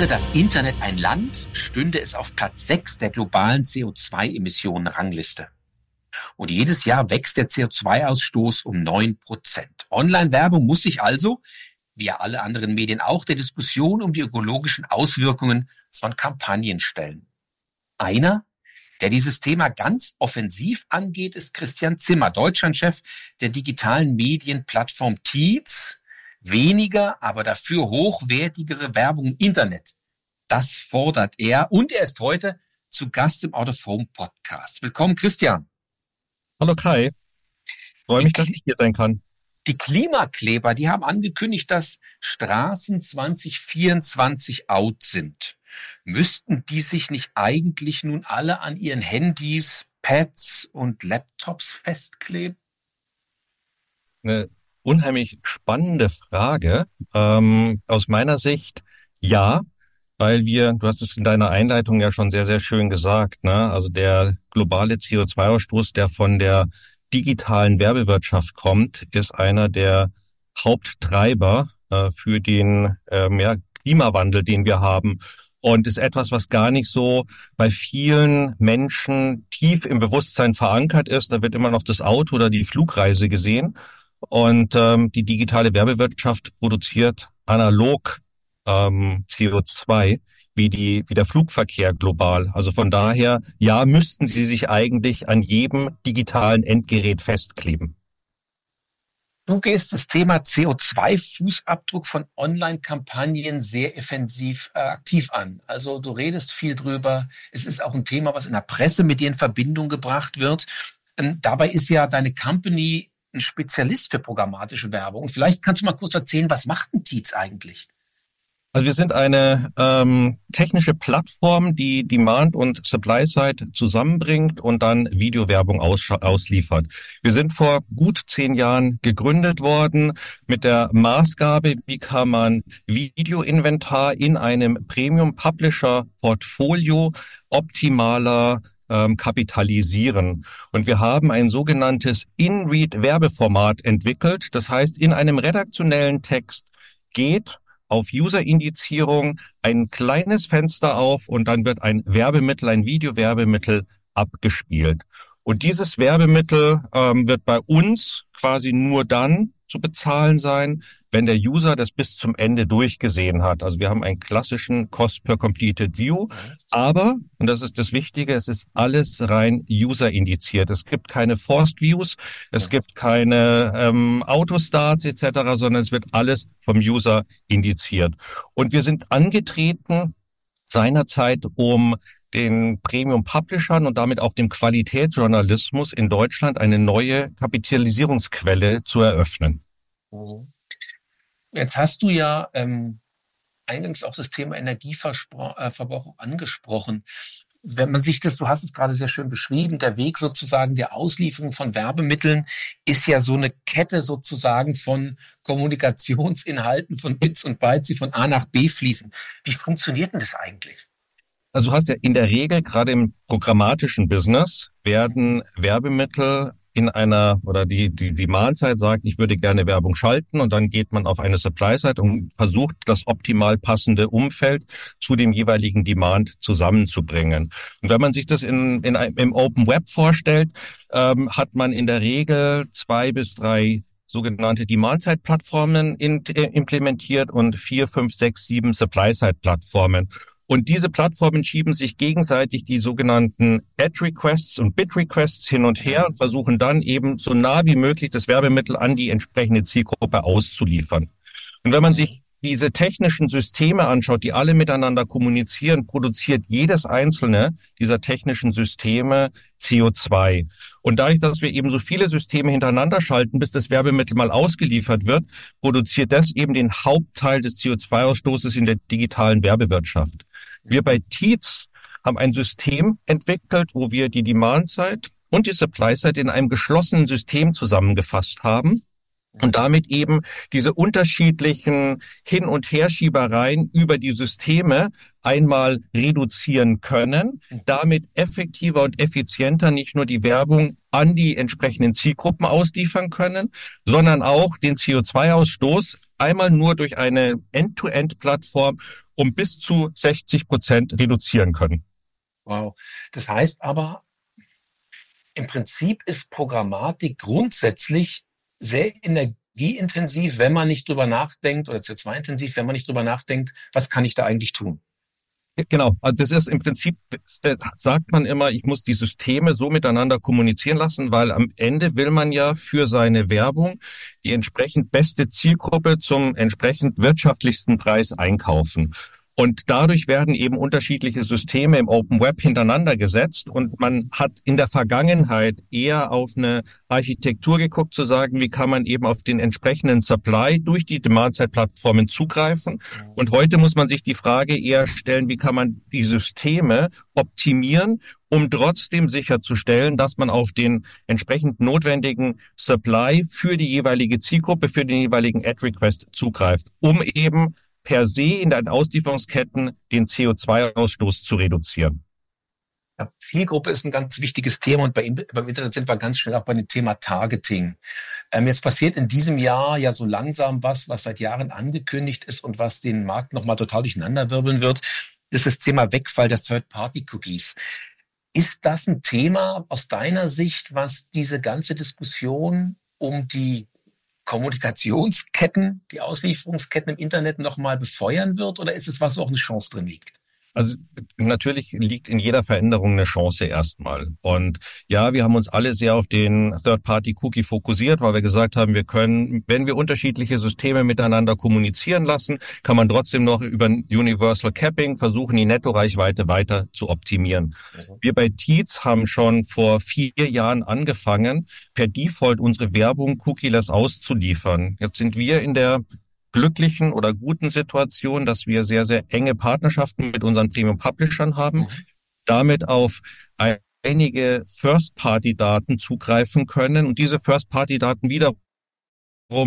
Wäre das Internet ein Land, stünde es auf Platz 6 der globalen CO2-Emissionen-Rangliste. Und jedes Jahr wächst der CO2-Ausstoß um 9 Prozent. Online-Werbung muss sich also, wie alle anderen Medien auch, der Diskussion um die ökologischen Auswirkungen von Kampagnen stellen. Einer, der dieses Thema ganz offensiv angeht, ist Christian Zimmer, Deutschlandchef der digitalen Medienplattform Teats. Weniger, aber dafür hochwertigere Werbung im Internet. Das fordert er und er ist heute zu Gast im Out of Home Podcast. Willkommen, Christian. Hallo Kai. Freue mich, dass ich hier sein kann. Die Klimakleber, die haben angekündigt, dass Straßen 2024 out sind. Müssten die sich nicht eigentlich nun alle an ihren Handys, Pads und Laptops festkleben? Eine unheimlich spannende Frage. Ähm, aus meiner Sicht ja, weil wir, du hast es in deiner Einleitung ja schon sehr, sehr schön gesagt, ne? also der globale CO2-Ausstoß, der von der digitalen Werbewirtschaft kommt, ist einer der Haupttreiber äh, für den äh, mehr Klimawandel, den wir haben. Und ist etwas, was gar nicht so bei vielen Menschen tief im Bewusstsein verankert ist. Da wird immer noch das Auto oder die Flugreise gesehen. Und ähm, die digitale Werbewirtschaft produziert analog ähm, CO2 wie die wie der Flugverkehr global. Also von daher, ja, müssten sie sich eigentlich an jedem digitalen Endgerät festkleben. Du gehst das Thema CO2-Fußabdruck von Online-Kampagnen sehr offensiv äh, aktiv an. Also du redest viel drüber. Es ist auch ein Thema, was in der Presse mit dir in Verbindung gebracht wird. Ähm, dabei ist ja deine Company ein Spezialist für programmatische Werbung. Vielleicht kannst du mal kurz erzählen, was macht ein Tietz eigentlich? Also wir sind eine ähm, technische Plattform, die Demand und Supply-Side zusammenbringt und dann Videowerbung aus, ausliefert. Wir sind vor gut zehn Jahren gegründet worden mit der Maßgabe, wie kann man Videoinventar in einem Premium-Publisher-Portfolio optimaler ähm, kapitalisieren. Und wir haben ein sogenanntes In-Read-Werbeformat entwickelt. Das heißt, in einem redaktionellen Text geht auf User-Indizierung ein kleines Fenster auf und dann wird ein Werbemittel, ein Videowerbemittel abgespielt. Und dieses Werbemittel ähm, wird bei uns quasi nur dann zu bezahlen sein, wenn der User das bis zum Ende durchgesehen hat. Also wir haben einen klassischen Cost per Completed View, aber, und das ist das Wichtige, es ist alles rein user-indiziert. Es gibt keine Forced Views, es gibt keine ähm, Autostarts etc., sondern es wird alles vom User indiziert. Und wir sind angetreten seinerzeit, um den Premium-Publishern und damit auch dem Qualitätsjournalismus in Deutschland eine neue Kapitalisierungsquelle zu eröffnen. Jetzt hast du ja ähm, eingangs auch das Thema Energieverbrauch äh, angesprochen. Wenn man sich das, du hast es gerade sehr schön beschrieben, der Weg sozusagen der Auslieferung von Werbemitteln ist ja so eine Kette sozusagen von Kommunikationsinhalten, von Bits und Bytes, die von A nach B fließen. Wie funktioniert denn das eigentlich? Also du hast ja in der Regel gerade im programmatischen Business werden Werbemittel in einer oder die die die Mahlzeit sagt, ich würde gerne Werbung schalten und dann geht man auf eine Supply-Seite und versucht das optimal passende Umfeld zu dem jeweiligen Demand zusammenzubringen. Und wenn man sich das in, in im Open Web vorstellt, ähm, hat man in der Regel zwei bis drei sogenannte Demand-Side-Plattformen äh, implementiert und vier, fünf, sechs, sieben Supply-Side-Plattformen. Und diese Plattformen schieben sich gegenseitig die sogenannten Ad-Requests und Bid-Requests hin und her und versuchen dann eben so nah wie möglich das Werbemittel an die entsprechende Zielgruppe auszuliefern. Und wenn man sich diese technischen Systeme anschaut, die alle miteinander kommunizieren, produziert jedes einzelne dieser technischen Systeme CO2. Und dadurch, dass wir eben so viele Systeme hintereinander schalten, bis das Werbemittel mal ausgeliefert wird, produziert das eben den Hauptteil des CO2-Ausstoßes in der digitalen Werbewirtschaft. Wir bei Tietz haben ein System entwickelt, wo wir die Demand-Side und die Supply-Side in einem geschlossenen System zusammengefasst haben und damit eben diese unterschiedlichen Hin- und Herschiebereien über die Systeme einmal reduzieren können, damit effektiver und effizienter nicht nur die Werbung an die entsprechenden Zielgruppen ausliefern können, sondern auch den CO2-Ausstoß einmal nur durch eine End-to-End-Plattform um bis zu 60 Prozent reduzieren können. Wow. Das heißt aber, im Prinzip ist Programmatik grundsätzlich sehr energieintensiv, wenn man nicht drüber nachdenkt, oder CO2-intensiv, wenn man nicht drüber nachdenkt, was kann ich da eigentlich tun? Genau, also das ist im Prinzip, sagt man immer, ich muss die Systeme so miteinander kommunizieren lassen, weil am Ende will man ja für seine Werbung die entsprechend beste Zielgruppe zum entsprechend wirtschaftlichsten Preis einkaufen. Und dadurch werden eben unterschiedliche Systeme im Open Web hintereinander gesetzt und man hat in der Vergangenheit eher auf eine Architektur geguckt, zu sagen, wie kann man eben auf den entsprechenden Supply durch die Demand-Side-Plattformen zugreifen. Und heute muss man sich die Frage eher stellen, wie kann man die Systeme optimieren, um trotzdem sicherzustellen, dass man auf den entsprechend notwendigen Supply für die jeweilige Zielgruppe, für den jeweiligen Ad-Request zugreift, um eben per se in den Auslieferungsketten den CO2-Ausstoß zu reduzieren. Ja, Zielgruppe ist ein ganz wichtiges Thema und bei, beim Internet sind wir ganz schnell auch bei dem Thema Targeting. Ähm, jetzt passiert in diesem Jahr ja so langsam was, was seit Jahren angekündigt ist und was den Markt nochmal total durcheinanderwirbeln wird, ist das Thema Wegfall der Third-Party-Cookies. Ist das ein Thema aus deiner Sicht, was diese ganze Diskussion um die Kommunikationsketten, die Auslieferungsketten im Internet nochmal befeuern wird oder ist es was, wo auch eine Chance drin liegt? Also natürlich liegt in jeder Veränderung eine Chance erstmal. Und ja, wir haben uns alle sehr auf den Third-Party-Cookie fokussiert, weil wir gesagt haben, wir können, wenn wir unterschiedliche Systeme miteinander kommunizieren lassen, kann man trotzdem noch über Universal Capping versuchen, die Nettoreichweite weiter zu optimieren. Mhm. Wir bei Teats haben schon vor vier Jahren angefangen, per Default unsere Werbung cookieless auszuliefern. Jetzt sind wir in der glücklichen oder guten Situation, dass wir sehr, sehr enge Partnerschaften mit unseren Premium-Publishern haben, mhm. damit auf einige First-Party-Daten zugreifen können und diese First-Party-Daten wiederum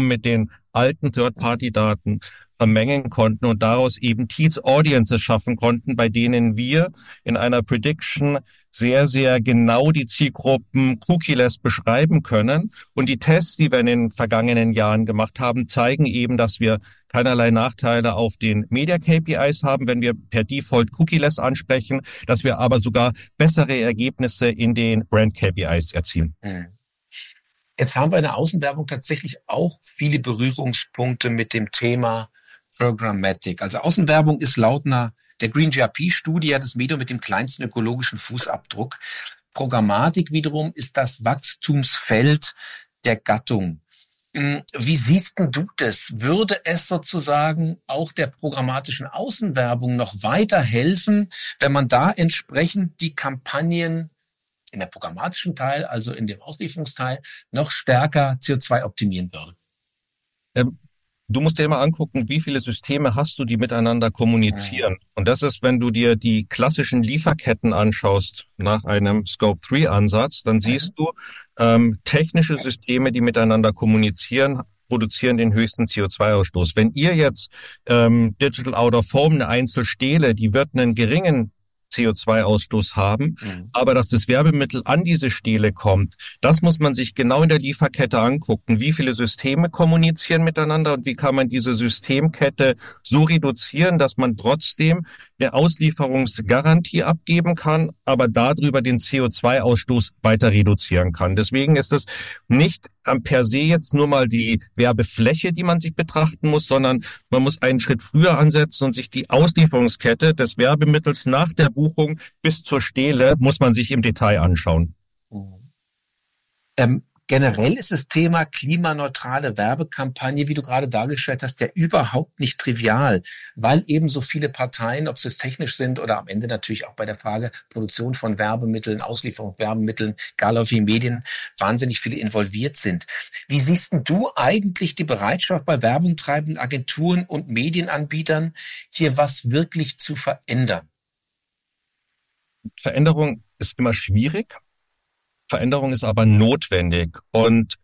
mit den alten Third-Party-Daten vermengen konnten und daraus eben Teats Audiences schaffen konnten, bei denen wir in einer Prediction sehr, sehr genau die Zielgruppen cookieless beschreiben können. Und die Tests, die wir in den vergangenen Jahren gemacht haben, zeigen eben, dass wir keinerlei Nachteile auf den Media KPIs haben, wenn wir per Default cookieless ansprechen, dass wir aber sogar bessere Ergebnisse in den Brand KPIs erzielen. Hm. Jetzt haben wir in der Außenwerbung tatsächlich auch viele Berührungspunkte mit dem Thema Programmatic. Also Außenwerbung ist laut einer der Green GRP-Studie das Medium mit dem kleinsten ökologischen Fußabdruck. Programmatik wiederum ist das Wachstumsfeld der Gattung. Hm, wie siehst du das? Würde es sozusagen auch der programmatischen Außenwerbung noch weiter helfen, wenn man da entsprechend die Kampagnen in der programmatischen Teil, also in dem Auslieferungsteil, noch stärker CO2 optimieren würde? Ähm, du musst dir immer angucken, wie viele Systeme hast du, die miteinander kommunizieren. Und das ist, wenn du dir die klassischen Lieferketten anschaust nach einem Scope 3 Ansatz, dann siehst du ähm, technische Systeme, die miteinander kommunizieren, produzieren den höchsten CO2-Ausstoß. Wenn ihr jetzt ähm, Digital Out of Home eine Einzelstele, die wird einen geringen CO2-Ausstoß haben. Mhm. Aber dass das Werbemittel an diese Stele kommt, das muss man sich genau in der Lieferkette angucken. Wie viele Systeme kommunizieren miteinander und wie kann man diese Systemkette so reduzieren, dass man trotzdem eine Auslieferungsgarantie abgeben kann, aber darüber den CO2-Ausstoß weiter reduzieren kann. Deswegen ist es nicht per se jetzt nur mal die Werbefläche, die man sich betrachten muss, sondern man muss einen Schritt früher ansetzen und sich die Auslieferungskette des Werbemittels nach der Buchung bis zur Stele muss man sich im Detail anschauen. Ähm, Generell ist das Thema klimaneutrale Werbekampagne, wie du gerade dargestellt hast, ja überhaupt nicht trivial, weil eben so viele Parteien, ob sie es technisch sind oder am Ende natürlich auch bei der Frage Produktion von Werbemitteln, Auslieferung von Werbemitteln, egal auf wie Medien, wahnsinnig viele involviert sind. Wie siehst du eigentlich die Bereitschaft bei werbungtreibenden Agenturen und Medienanbietern, hier was wirklich zu verändern? Veränderung ist immer schwierig, Veränderung ist aber notwendig. Und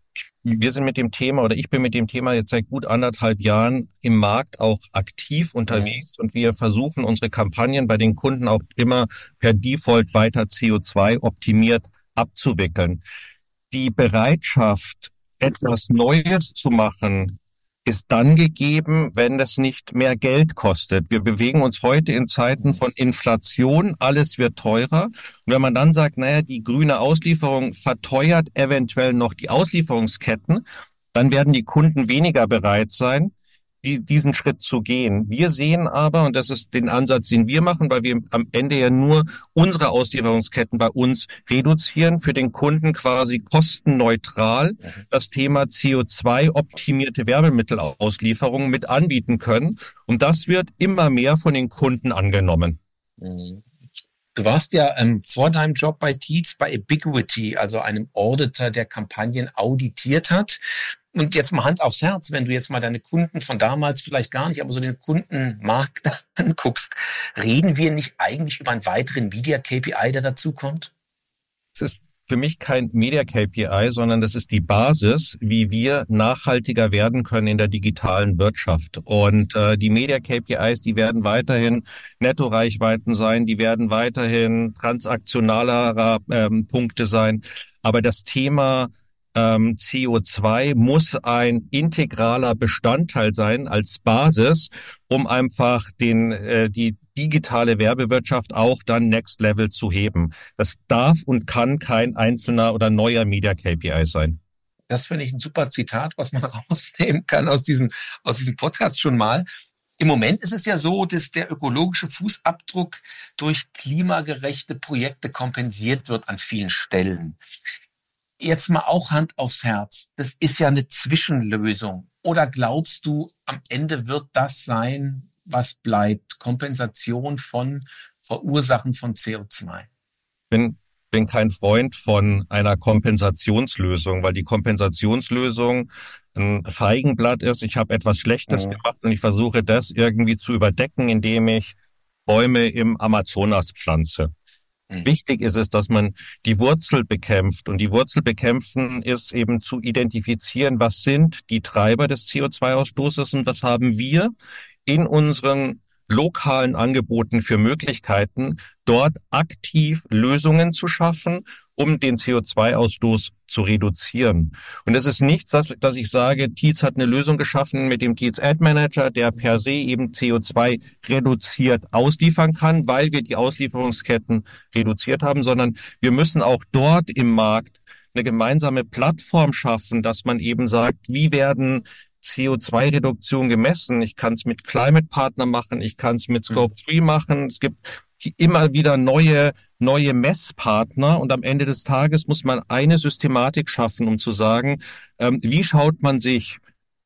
wir sind mit dem Thema oder ich bin mit dem Thema jetzt seit gut anderthalb Jahren im Markt auch aktiv unterwegs und wir versuchen unsere Kampagnen bei den Kunden auch immer per Default weiter CO2 optimiert abzuwickeln. Die Bereitschaft, etwas Neues zu machen, ist dann gegeben, wenn das nicht mehr Geld kostet. Wir bewegen uns heute in Zeiten von Inflation, alles wird teurer. Und wenn man dann sagt, naja, die grüne Auslieferung verteuert eventuell noch die Auslieferungsketten, dann werden die Kunden weniger bereit sein, die, diesen Schritt zu gehen. Wir sehen aber, und das ist den Ansatz, den wir machen, weil wir am Ende ja nur unsere Auslieferungsketten bei uns reduzieren, für den Kunden quasi kostenneutral das Thema CO2-optimierte Werbemittelauslieferung mit anbieten können. Und das wird immer mehr von den Kunden angenommen. Du warst ja ähm, vor deinem Job bei Tietz bei Ubiquity, also einem Auditor, der Kampagnen auditiert hat. Und jetzt mal Hand aufs Herz, wenn du jetzt mal deine Kunden von damals vielleicht gar nicht, aber so den Kundenmarkt anguckst, reden wir nicht eigentlich über einen weiteren Media KPI, der dazukommt? Es ist für mich kein Media KPI, sondern das ist die Basis, wie wir nachhaltiger werden können in der digitalen Wirtschaft. Und äh, die Media KPIs, die werden weiterhin Nettoreichweiten sein, die werden weiterhin transaktionalerer ähm, Punkte sein. Aber das Thema ähm, CO2 muss ein integraler Bestandteil sein als Basis, um einfach den äh, die digitale Werbewirtschaft auch dann Next Level zu heben. Das darf und kann kein einzelner oder neuer Media KPI sein. Das finde ich ein super Zitat, was man rausnehmen kann aus diesem aus diesem Podcast schon mal. Im Moment ist es ja so, dass der ökologische Fußabdruck durch klimagerechte Projekte kompensiert wird an vielen Stellen jetzt mal auch Hand aufs Herz. Das ist ja eine Zwischenlösung. Oder glaubst du, am Ende wird das sein, was bleibt? Kompensation von Verursachen von CO2? Bin, bin kein Freund von einer Kompensationslösung, weil die Kompensationslösung ein Feigenblatt ist. Ich habe etwas Schlechtes ja. gemacht und ich versuche das irgendwie zu überdecken, indem ich Bäume im Amazonas pflanze. Mhm. Wichtig ist es, dass man die Wurzel bekämpft. Und die Wurzel bekämpfen ist eben zu identifizieren, was sind die Treiber des CO2-Ausstoßes und was haben wir in unseren lokalen Angeboten für Möglichkeiten, dort aktiv Lösungen zu schaffen um den CO2-Ausstoß zu reduzieren. Und es ist nichts, dass, dass ich sage, Tietz hat eine Lösung geschaffen mit dem Tietz Ad Manager, der per se eben CO2 reduziert ausliefern kann, weil wir die Auslieferungsketten reduziert haben, sondern wir müssen auch dort im Markt eine gemeinsame Plattform schaffen, dass man eben sagt, wie werden CO2-Reduktion gemessen. Ich kann es mit Climate Partner machen, ich kann es mit Scope 3 machen. Es gibt immer wieder neue, neue Messpartner und am Ende des Tages muss man eine Systematik schaffen, um zu sagen, ähm, wie schaut man sich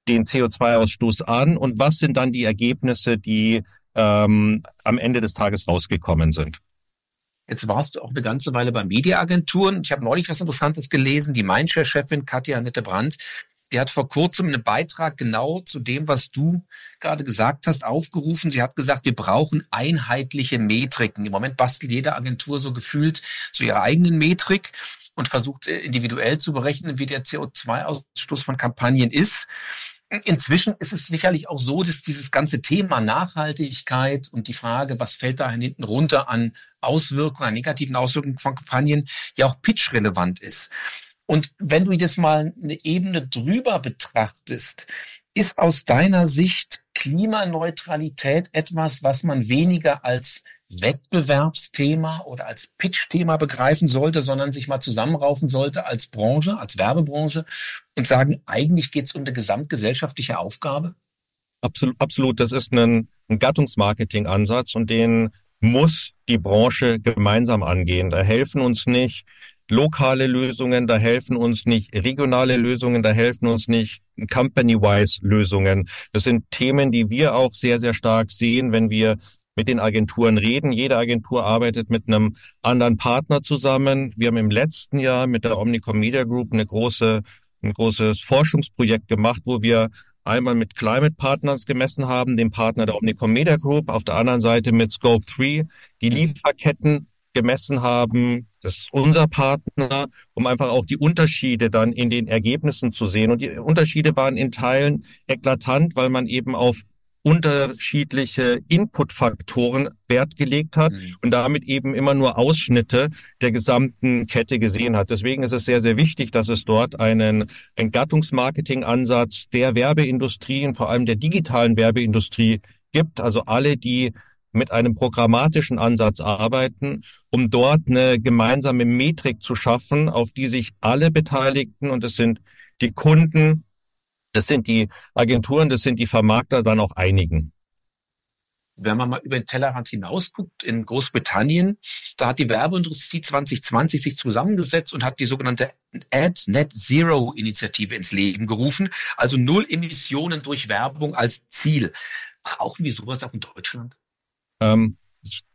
den CO2-Ausstoß an und was sind dann die Ergebnisse, die ähm, am Ende des Tages rausgekommen sind. Jetzt warst du auch eine ganze Weile bei Mediaagenturen. Ich habe neulich was Interessantes gelesen. Die Mindshare-Chefin Katja Annette Brandt die hat vor kurzem einen Beitrag genau zu dem, was du gerade gesagt hast, aufgerufen. Sie hat gesagt, wir brauchen einheitliche Metriken. Im Moment bastelt jede Agentur so gefühlt zu ihrer eigenen Metrik und versucht äh, individuell zu berechnen, wie der CO2-Ausstoß von Kampagnen ist. Inzwischen ist es sicherlich auch so, dass dieses ganze Thema Nachhaltigkeit und die Frage, was fällt da hinten runter an Auswirkungen, an negativen Auswirkungen von Kampagnen, ja auch pitchrelevant ist. Und wenn du jetzt mal eine Ebene drüber betrachtest, ist aus deiner Sicht Klimaneutralität etwas, was man weniger als Wettbewerbsthema oder als Pitch-Thema begreifen sollte, sondern sich mal zusammenraufen sollte als Branche, als Werbebranche und sagen, eigentlich geht es um eine gesamtgesellschaftliche Aufgabe? Absolut, absolut. Das ist ein, ein Gattungsmarketing-Ansatz und den muss die Branche gemeinsam angehen. Da helfen uns nicht lokale Lösungen, da helfen uns nicht regionale Lösungen, da helfen uns nicht company-wise Lösungen. Das sind Themen, die wir auch sehr, sehr stark sehen, wenn wir mit den Agenturen reden. Jede Agentur arbeitet mit einem anderen Partner zusammen. Wir haben im letzten Jahr mit der Omnicom Media Group eine große, ein großes Forschungsprojekt gemacht, wo wir einmal mit Climate Partners gemessen haben, dem Partner der Omnicom Media Group, auf der anderen Seite mit Scope 3 die Lieferketten gemessen haben, das ist unser Partner, um einfach auch die Unterschiede dann in den Ergebnissen zu sehen. Und die Unterschiede waren in Teilen eklatant, weil man eben auf unterschiedliche Inputfaktoren Wert gelegt hat mhm. und damit eben immer nur Ausschnitte der gesamten Kette gesehen hat. Deswegen ist es sehr, sehr wichtig, dass es dort einen Entgattungsmarketing-Ansatz der Werbeindustrie und vor allem der digitalen Werbeindustrie gibt. Also alle, die mit einem programmatischen Ansatz arbeiten, um dort eine gemeinsame Metrik zu schaffen, auf die sich alle Beteiligten, und das sind die Kunden, das sind die Agenturen, das sind die Vermarkter, dann auch einigen. Wenn man mal über den Tellerrand hinausguckt, in Großbritannien, da hat die Werbeindustrie 2020 sich zusammengesetzt und hat die sogenannte Ad Net Zero Initiative ins Leben gerufen, also Null Emissionen durch Werbung als Ziel. Brauchen wir sowas auch in Deutschland? Ähm,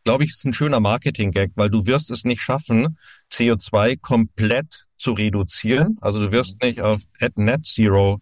glaube ich, ist ein schöner Marketing-Gag, weil du wirst es nicht schaffen, CO2 komplett zu reduzieren. Also du wirst nicht auf Ad Net Zero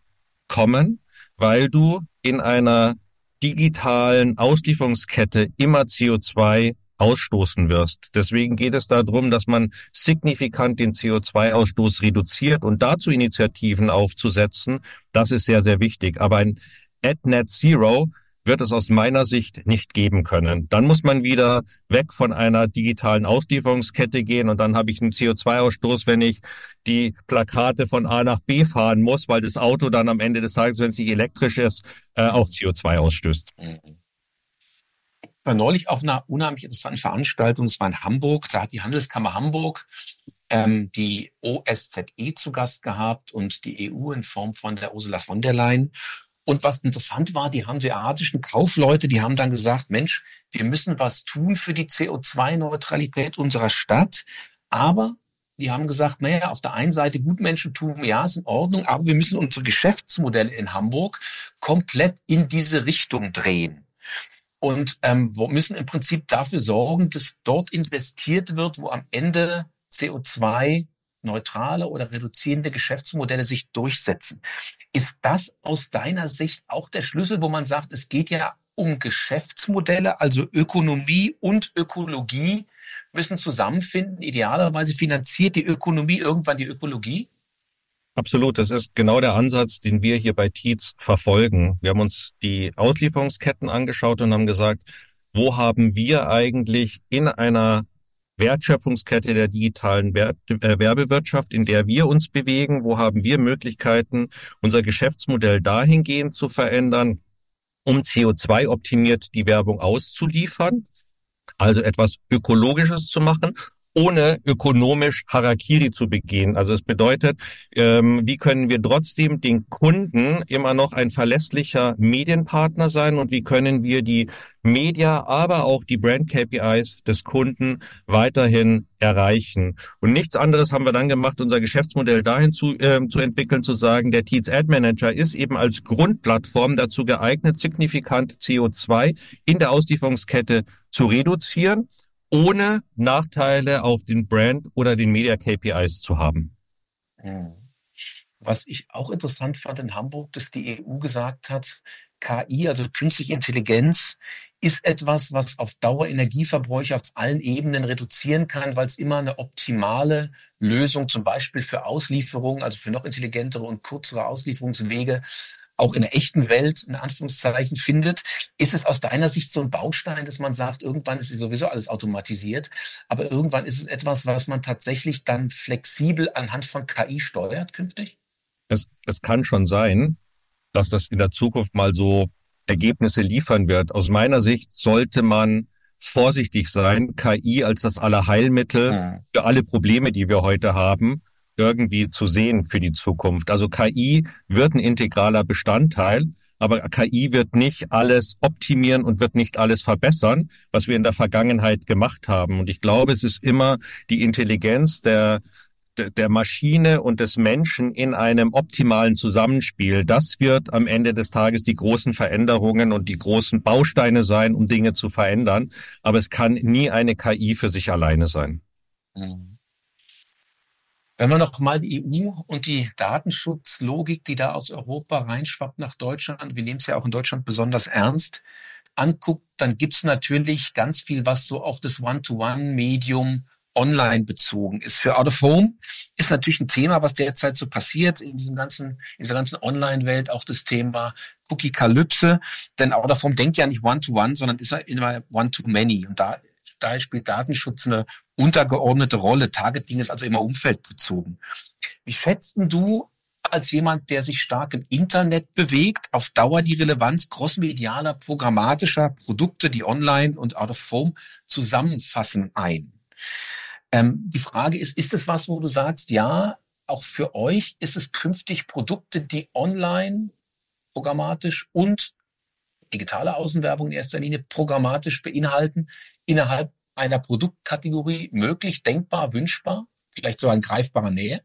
kommen, weil du in einer digitalen Auslieferungskette immer CO2 ausstoßen wirst. Deswegen geht es darum, dass man signifikant den CO2-Ausstoß reduziert und dazu Initiativen aufzusetzen. Das ist sehr, sehr wichtig. Aber ein Ad Net Zero wird es aus meiner Sicht nicht geben können. Dann muss man wieder weg von einer digitalen Auslieferungskette gehen und dann habe ich einen CO2-Ausstoß, wenn ich die Plakate von A nach B fahren muss, weil das Auto dann am Ende des Tages, wenn es nicht elektrisch ist, äh, auch CO2 ausstößt. Mhm. War neulich auf einer unheimlich interessanten Veranstaltung, es war in Hamburg, da hat die Handelskammer Hamburg ähm, die OSZE zu Gast gehabt und die EU in Form von der Ursula von der Leyen. Und was interessant war, die hanseatischen Kaufleute, die haben dann gesagt, Mensch, wir müssen was tun für die CO2-Neutralität unserer Stadt. Aber die haben gesagt, naja, auf der einen Seite Gutmenschentum, ja, ist in Ordnung, aber wir müssen unsere Geschäftsmodelle in Hamburg komplett in diese Richtung drehen. Und ähm, müssen im Prinzip dafür sorgen, dass dort investiert wird, wo am Ende CO2 neutrale oder reduzierende Geschäftsmodelle sich durchsetzen. Ist das aus deiner Sicht auch der Schlüssel, wo man sagt, es geht ja um Geschäftsmodelle, also Ökonomie und Ökologie müssen zusammenfinden. Idealerweise finanziert die Ökonomie irgendwann die Ökologie? Absolut, das ist genau der Ansatz, den wir hier bei Tietz verfolgen. Wir haben uns die Auslieferungsketten angeschaut und haben gesagt, wo haben wir eigentlich in einer Wertschöpfungskette der digitalen äh, Werbewirtschaft, in der wir uns bewegen? Wo haben wir Möglichkeiten, unser Geschäftsmodell dahingehend zu verändern, um CO2 optimiert die Werbung auszuliefern? Also etwas Ökologisches zu machen ohne ökonomisch Harakiri zu begehen. Also es bedeutet, ähm, wie können wir trotzdem den Kunden immer noch ein verlässlicher Medienpartner sein und wie können wir die Media, aber auch die Brand KPIs des Kunden weiterhin erreichen. Und nichts anderes haben wir dann gemacht, unser Geschäftsmodell dahin zu, äh, zu entwickeln, zu sagen, der Teats Ad Manager ist eben als Grundplattform dazu geeignet, signifikant CO2 in der Auslieferungskette zu reduzieren ohne Nachteile auf den Brand oder den Media KPIs zu haben. Hm. Was ich auch interessant fand in Hamburg, dass die EU gesagt hat, KI, also künstliche Intelligenz, ist etwas, was auf Dauer Energieverbräuche auf allen Ebenen reduzieren kann, weil es immer eine optimale Lösung zum Beispiel für Auslieferungen, also für noch intelligentere und kürzere Auslieferungswege auch in der echten Welt in Anführungszeichen findet. Ist es aus deiner Sicht so ein Baustein, dass man sagt, irgendwann ist sowieso alles automatisiert, aber irgendwann ist es etwas, was man tatsächlich dann flexibel anhand von KI steuert künftig? Es, es kann schon sein, dass das in der Zukunft mal so Ergebnisse liefern wird. Aus meiner Sicht sollte man vorsichtig sein, KI als das Allerheilmittel ja. für alle Probleme, die wir heute haben, irgendwie zu sehen für die Zukunft. Also KI wird ein integraler Bestandteil, aber KI wird nicht alles optimieren und wird nicht alles verbessern, was wir in der Vergangenheit gemacht haben. Und ich glaube, es ist immer die Intelligenz der der Maschine und des Menschen in einem optimalen Zusammenspiel. Das wird am Ende des Tages die großen Veränderungen und die großen Bausteine sein, um Dinge zu verändern. Aber es kann nie eine KI für sich alleine sein. Mhm. Wenn wir noch mal die EU und die Datenschutzlogik, die da aus Europa reinschwappt nach Deutschland, wir nehmen es ja auch in Deutschland besonders ernst, anguckt, dann gibt's natürlich ganz viel, was so auf das One-to-One-Medium online bezogen ist. Für Out of Home ist natürlich ein Thema, was derzeit so passiert in diesem ganzen, in dieser ganzen Online-Welt, auch das Thema Cookie-Kalypse. Denn Out of Home denkt ja nicht One-to-One, -one, sondern ist ja immer One-to-Many. Und da, daher spielt Datenschutz eine untergeordnete Rolle. Targeting ist also immer umfeldbezogen. Wie schätzt du als jemand, der sich stark im Internet bewegt, auf Dauer die Relevanz crossmedialer, programmatischer Produkte, die online und out of home zusammenfassen ein? Ähm, die Frage ist, ist es was, wo du sagst, ja, auch für euch ist es künftig Produkte, die online programmatisch und digitale Außenwerbung in erster Linie programmatisch beinhalten, innerhalb einer Produktkategorie möglich, denkbar, wünschbar, vielleicht sogar in greifbarer Nähe?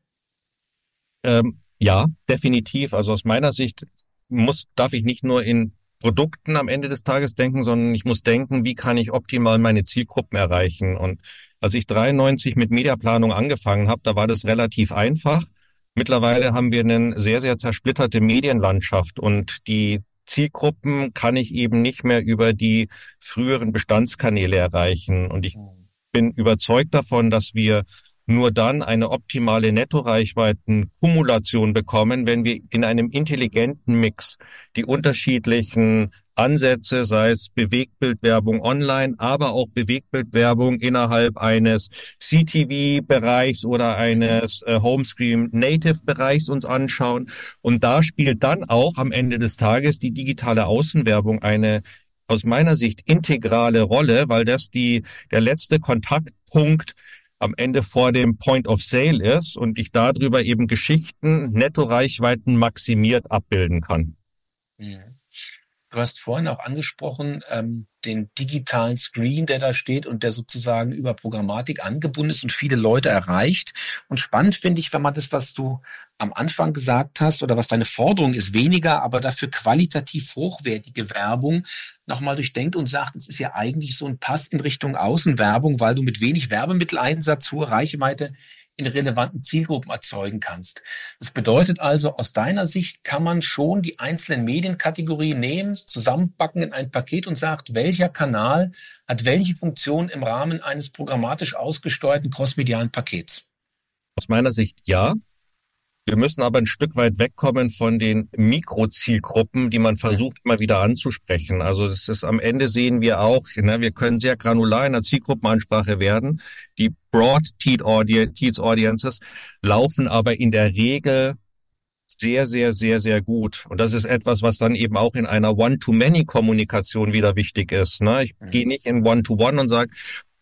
Ähm, ja, definitiv. Also aus meiner Sicht muss, darf ich nicht nur in Produkten am Ende des Tages denken, sondern ich muss denken, wie kann ich optimal meine Zielgruppen erreichen. Und als ich 93 mit Mediaplanung angefangen habe, da war das relativ einfach. Mittlerweile haben wir eine sehr, sehr zersplitterte Medienlandschaft und die Zielgruppen kann ich eben nicht mehr über die früheren Bestandskanäle erreichen. Und ich bin überzeugt davon, dass wir nur dann eine optimale Nettoreichweitenkumulation bekommen, wenn wir in einem intelligenten Mix die unterschiedlichen Ansätze, sei es Bewegtbildwerbung online, aber auch Bewegtbildwerbung innerhalb eines CTV-Bereichs oder eines äh, Homescreen-Native-Bereichs uns anschauen. Und da spielt dann auch am Ende des Tages die digitale Außenwerbung eine aus meiner Sicht integrale Rolle, weil das die, der letzte Kontaktpunkt am Ende vor dem Point of Sale ist und ich darüber eben Geschichten, Nettoreichweiten maximiert abbilden kann. Du hast vorhin auch angesprochen, ähm, den digitalen Screen, der da steht und der sozusagen über Programmatik angebunden ist und viele Leute erreicht. Und spannend finde ich, wenn man das, was du am Anfang gesagt hast oder was deine Forderung ist, weniger, aber dafür qualitativ hochwertige Werbung nochmal durchdenkt und sagt, es ist ja eigentlich so ein Pass in Richtung Außenwerbung, weil du mit wenig Werbemitteleinsatz hohe Reichweite in relevanten Zielgruppen erzeugen kannst. Das bedeutet also, aus deiner Sicht kann man schon die einzelnen Medienkategorien nehmen, zusammenpacken in ein Paket und sagt, welcher Kanal hat welche Funktion im Rahmen eines programmatisch ausgesteuerten crossmedialen Pakets? Aus meiner Sicht ja. Wir müssen aber ein Stück weit wegkommen von den Mikrozielgruppen, die man versucht immer wieder anzusprechen. Also das ist am Ende sehen wir auch, ne, wir können sehr granular in der Zielgruppenansprache werden. Die Broad Teed Audiences laufen aber in der Regel sehr, sehr, sehr, sehr gut. Und das ist etwas, was dann eben auch in einer One-to-Many-Kommunikation wieder wichtig ist. Ne? Ich mhm. gehe nicht in One-to-One -one und sage,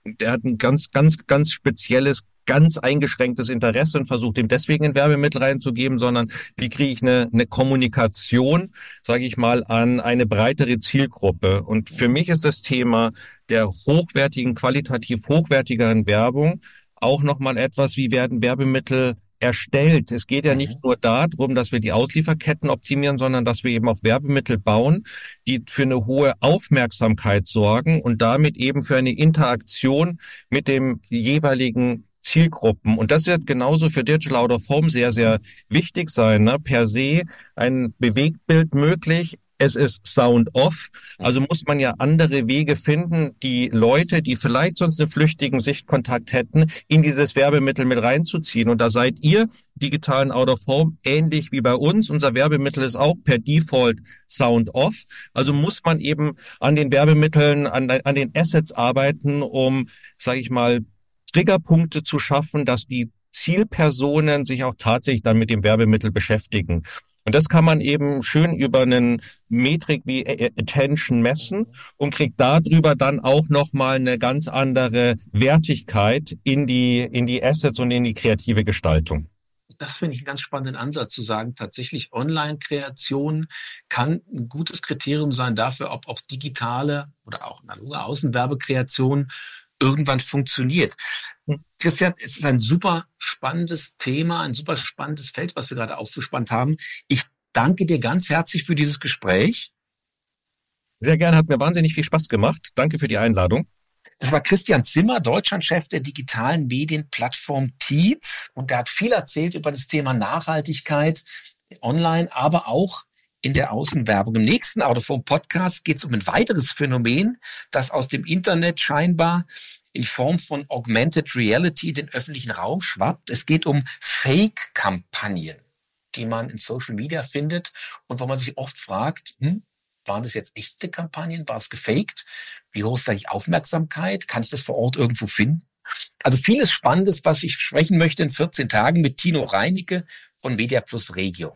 der hat ein ganz, ganz, ganz spezielles ganz eingeschränktes Interesse und versucht ihm deswegen ein Werbemittel reinzugeben, sondern wie kriege ich eine, eine Kommunikation, sage ich mal, an eine breitere Zielgruppe. Und für mich ist das Thema der hochwertigen, qualitativ hochwertigeren Werbung auch nochmal etwas, wie werden Werbemittel erstellt. Es geht ja nicht mhm. nur darum, dass wir die Auslieferketten optimieren, sondern dass wir eben auch Werbemittel bauen, die für eine hohe Aufmerksamkeit sorgen und damit eben für eine Interaktion mit dem jeweiligen Zielgruppen. Und das wird genauso für Digital Out of Home sehr, sehr wichtig sein. Ne? Per se ein Bewegtbild möglich. Es ist Sound off. Also muss man ja andere Wege finden, die Leute, die vielleicht sonst einen flüchtigen Sichtkontakt hätten, in dieses Werbemittel mit reinzuziehen. Und da seid ihr digitalen Out of Home ähnlich wie bei uns. Unser Werbemittel ist auch per Default Sound off. Also muss man eben an den Werbemitteln, an, an den Assets arbeiten, um, sage ich mal, Triggerpunkte zu schaffen, dass die Zielpersonen sich auch tatsächlich dann mit dem Werbemittel beschäftigen. Und das kann man eben schön über einen Metrik wie Attention messen und kriegt darüber dann auch nochmal eine ganz andere Wertigkeit in die, in die Assets und in die kreative Gestaltung. Das finde ich einen ganz spannenden Ansatz zu sagen. Tatsächlich Online-Kreation kann ein gutes Kriterium sein dafür, ob auch digitale oder auch analoge Außenwerbekreation irgendwann funktioniert. Christian, es ist ein super spannendes Thema, ein super spannendes Feld, was wir gerade aufgespannt haben. Ich danke dir ganz herzlich für dieses Gespräch. Sehr gerne, hat mir wahnsinnig viel Spaß gemacht. Danke für die Einladung. Das war Christian Zimmer, Deutschlandchef der digitalen Medienplattform Tietz. Und der hat viel erzählt über das Thema Nachhaltigkeit online, aber auch in der Außenwerbung. Im nächsten Autophone Podcast geht es um ein weiteres Phänomen, das aus dem Internet scheinbar in Form von Augmented Reality den öffentlichen Raum schwappt. Es geht um Fake-Kampagnen, die man in Social Media findet und wo man sich oft fragt, hm, waren das jetzt echte Kampagnen? War es gefaked? Wie hoch ist da die Aufmerksamkeit? Kann ich das vor Ort irgendwo finden? Also vieles Spannendes, was ich sprechen möchte in 14 Tagen mit Tino Reinecke von Media Plus Regio.